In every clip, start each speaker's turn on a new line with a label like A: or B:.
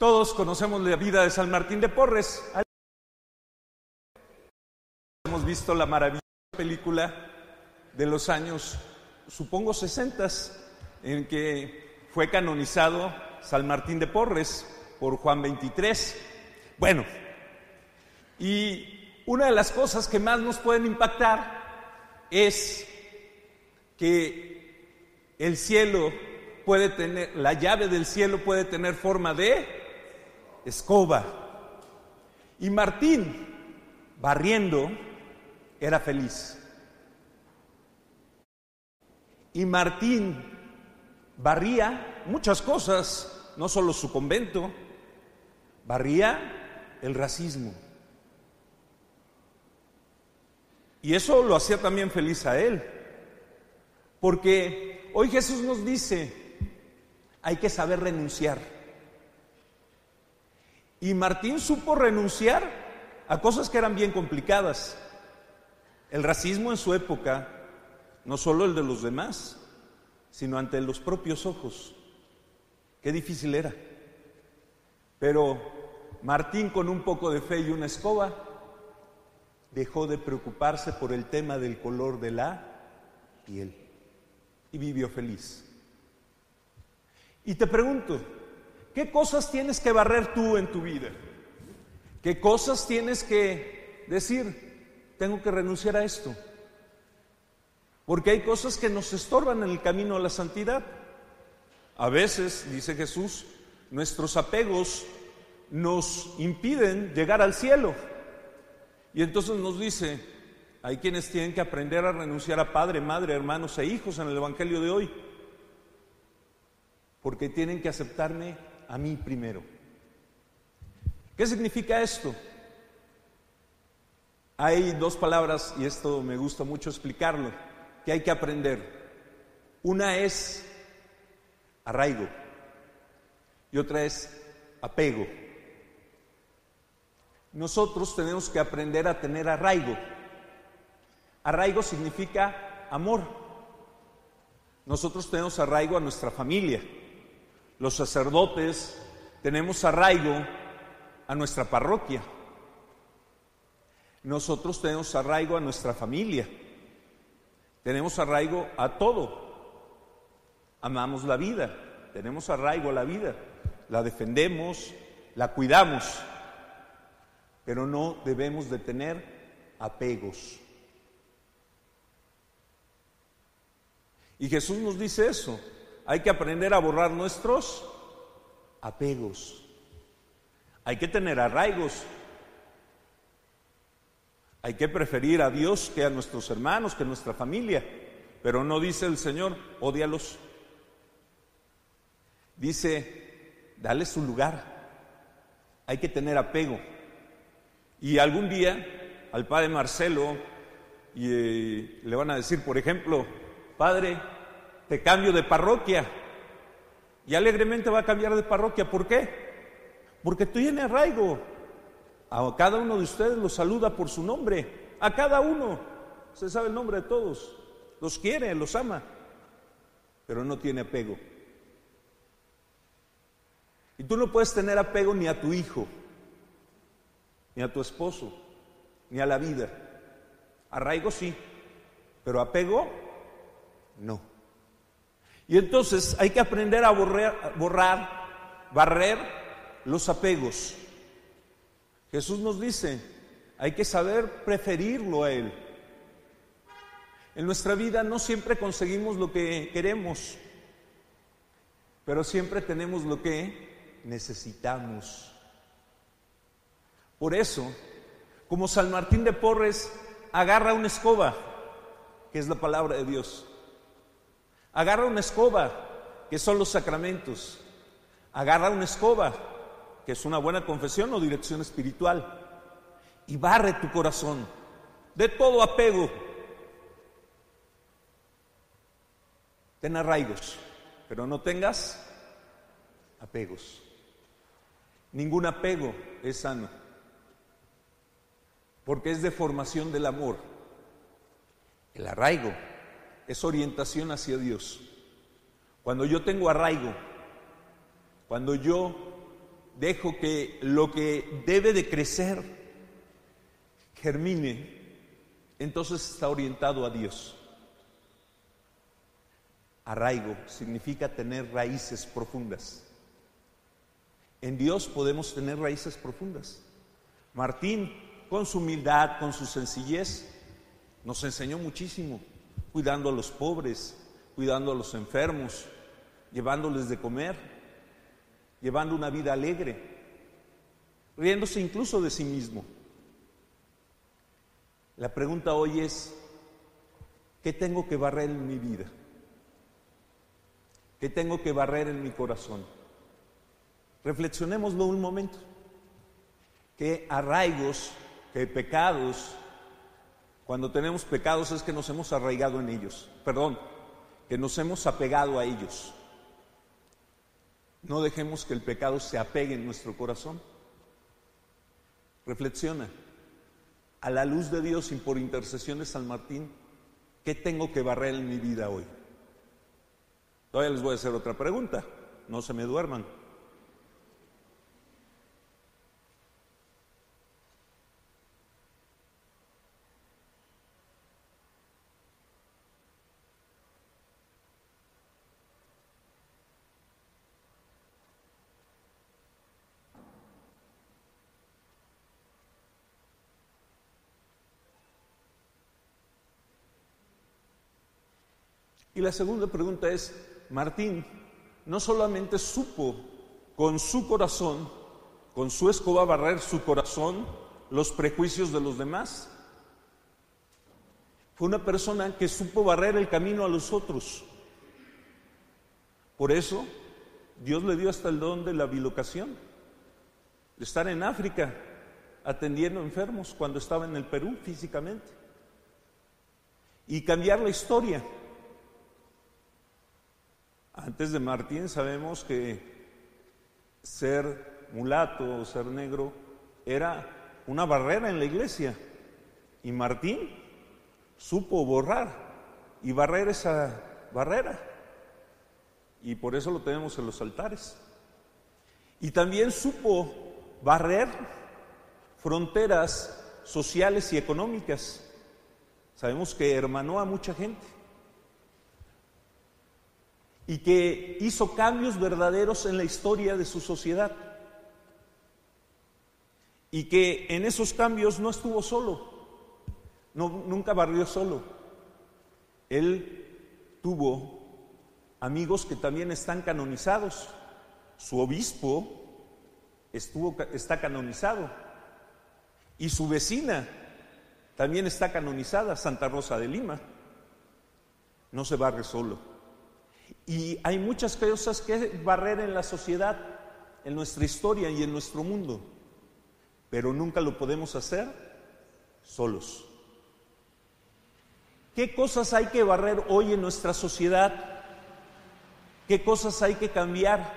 A: Todos conocemos la vida de San Martín de Porres. Hemos visto la maravillosa película de los años, supongo, 60, en que fue canonizado San Martín de Porres por Juan 23. Bueno, y una de las cosas que más nos pueden impactar es que el cielo puede tener, la llave del cielo puede tener forma de escoba. Y Martín, barriendo, era feliz. Y Martín barría muchas cosas, no solo su convento, barría el racismo. Y eso lo hacía también feliz a él. Porque hoy Jesús nos dice, hay que saber renunciar. Y Martín supo renunciar a cosas que eran bien complicadas. El racismo en su época, no solo el de los demás, sino ante los propios ojos. Qué difícil era. Pero Martín con un poco de fe y una escoba dejó de preocuparse por el tema del color de la piel y vivió feliz. Y te pregunto, ¿Qué cosas tienes que barrer tú en tu vida? ¿Qué cosas tienes que decir? Tengo que renunciar a esto. Porque hay cosas que nos estorban en el camino a la santidad. A veces, dice Jesús, nuestros apegos nos impiden llegar al cielo. Y entonces nos dice, hay quienes tienen que aprender a renunciar a padre, madre, hermanos e hijos en el Evangelio de hoy. Porque tienen que aceptarme a mí primero. ¿Qué significa esto? Hay dos palabras, y esto me gusta mucho explicarlo, que hay que aprender. Una es arraigo y otra es apego. Nosotros tenemos que aprender a tener arraigo. Arraigo significa amor. Nosotros tenemos arraigo a nuestra familia los sacerdotes tenemos arraigo a nuestra parroquia. Nosotros tenemos arraigo a nuestra familia. Tenemos arraigo a todo. Amamos la vida. Tenemos arraigo a la vida. La defendemos, la cuidamos. Pero no debemos de tener apegos. Y Jesús nos dice eso. Hay que aprender a borrar nuestros apegos. Hay que tener arraigos. Hay que preferir a Dios que a nuestros hermanos, que a nuestra familia. Pero no dice el Señor, odialos. Dice, dale su lugar. Hay que tener apego. Y algún día al padre Marcelo eh, le van a decir, por ejemplo, Padre, te cambio de parroquia. Y alegremente va a cambiar de parroquia. ¿Por qué? Porque tiene arraigo. A cada uno de ustedes los saluda por su nombre. A cada uno. Usted sabe el nombre de todos. Los quiere, los ama. Pero no tiene apego. Y tú no puedes tener apego ni a tu hijo, ni a tu esposo, ni a la vida. Arraigo sí, pero apego no. Y entonces hay que aprender a borrar, borrar, barrer los apegos. Jesús nos dice, hay que saber preferirlo a Él. En nuestra vida no siempre conseguimos lo que queremos, pero siempre tenemos lo que necesitamos. Por eso, como San Martín de Porres agarra una escoba, que es la palabra de Dios, agarra una escoba, que son los sacramentos, agarra una escoba, que es una buena confesión o dirección espiritual, y barre tu corazón de todo apego. Ten arraigos, pero no tengas apegos. Ningún apego es sano, porque es deformación del amor. El arraigo es orientación hacia Dios. Cuando yo tengo arraigo, cuando yo dejo que lo que debe de crecer germine, entonces está orientado a Dios. Arraigo significa tener raíces profundas. En Dios podemos tener raíces profundas. Martín, con su humildad, con su sencillez, nos enseñó muchísimo, cuidando a los pobres, cuidando a los enfermos, llevándoles de comer, llevando una vida alegre, riéndose incluso de sí mismo. La pregunta hoy es, ¿qué tengo que barrer en mi vida? ¿Qué tengo que barrer en mi corazón? Reflexionémoslo un momento. ¿Qué arraigos, qué pecados, cuando tenemos pecados es que nos hemos arraigado en ellos, perdón, que nos hemos apegado a ellos. No dejemos que el pecado se apegue en nuestro corazón. Reflexiona, a la luz de Dios y por intercesión de San Martín, ¿qué tengo que barrer en mi vida hoy? Todavía les voy a hacer otra pregunta, no se me duerman. Y la segunda pregunta es, Martín no solamente supo con su corazón, con su escoba barrer su corazón, los prejuicios de los demás, fue una persona que supo barrer el camino a los otros. Por eso Dios le dio hasta el don de la bilocación, de estar en África atendiendo enfermos cuando estaba en el Perú físicamente y cambiar la historia. Antes de Martín sabemos que ser mulato o ser negro era una barrera en la iglesia. Y Martín supo borrar y barrer esa barrera. Y por eso lo tenemos en los altares. Y también supo barrer fronteras sociales y económicas. Sabemos que hermanó a mucha gente y que hizo cambios verdaderos en la historia de su sociedad. Y que en esos cambios no estuvo solo, no, nunca barrió solo. Él tuvo amigos que también están canonizados. Su obispo está canonizado. Y su vecina también está canonizada, Santa Rosa de Lima. No se barre solo. Y hay muchas cosas que barrer en la sociedad, en nuestra historia y en nuestro mundo, pero nunca lo podemos hacer solos. ¿Qué cosas hay que barrer hoy en nuestra sociedad? ¿Qué cosas hay que cambiar?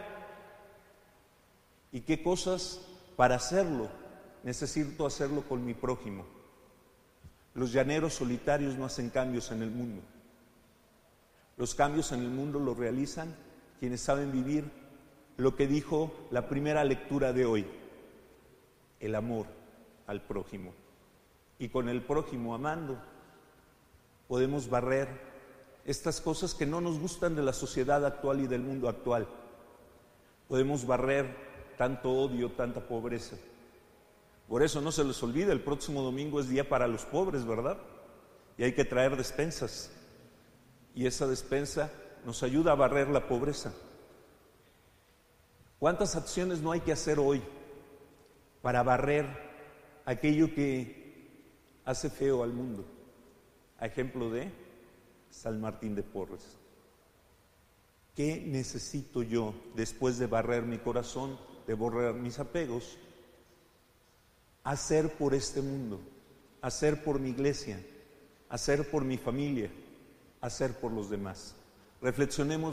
A: ¿Y qué cosas para hacerlo necesito hacerlo con mi prójimo? Los llaneros solitarios no hacen cambios en el mundo. Los cambios en el mundo los realizan quienes saben vivir lo que dijo la primera lectura de hoy, el amor al prójimo. Y con el prójimo amando podemos barrer estas cosas que no nos gustan de la sociedad actual y del mundo actual. Podemos barrer tanto odio, tanta pobreza. Por eso no se les olvide, el próximo domingo es día para los pobres, ¿verdad? Y hay que traer despensas. Y esa despensa nos ayuda a barrer la pobreza. ¿Cuántas acciones no hay que hacer hoy para barrer aquello que hace feo al mundo? A ejemplo de San Martín de Porres. ¿Qué necesito yo después de barrer mi corazón, de borrar mis apegos? Hacer por este mundo, hacer por mi iglesia, hacer por mi familia, hacer por los demás. Reflexionemos.